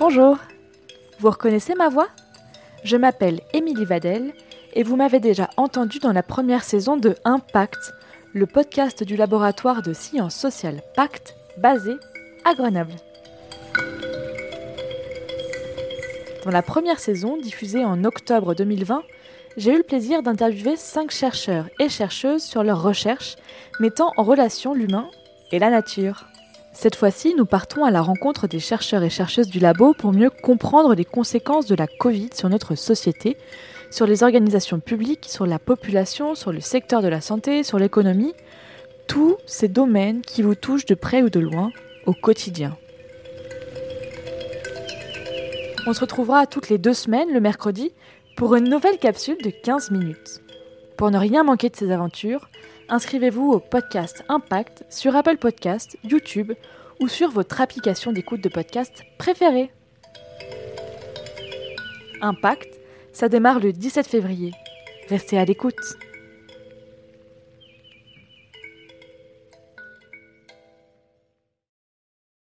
Bonjour. Vous reconnaissez ma voix? Je m'appelle Émilie Vadel et vous m'avez déjà entendu dans la première saison de Impact, le podcast du laboratoire de sciences sociales Pacte basé à Grenoble. Dans la première saison, diffusée en octobre 2020, j'ai eu le plaisir d'interviewer cinq chercheurs et chercheuses sur leurs recherches mettant en relation l'humain et la nature. Cette fois-ci, nous partons à la rencontre des chercheurs et chercheuses du labo pour mieux comprendre les conséquences de la Covid sur notre société, sur les organisations publiques, sur la population, sur le secteur de la santé, sur l'économie, tous ces domaines qui vous touchent de près ou de loin au quotidien. On se retrouvera toutes les deux semaines, le mercredi, pour une nouvelle capsule de 15 minutes. Pour ne rien manquer de ces aventures, inscrivez-vous au podcast Impact sur Apple Podcast, YouTube ou sur votre application d'écoute de podcast préférée. Impact, ça démarre le 17 février. Restez à l'écoute.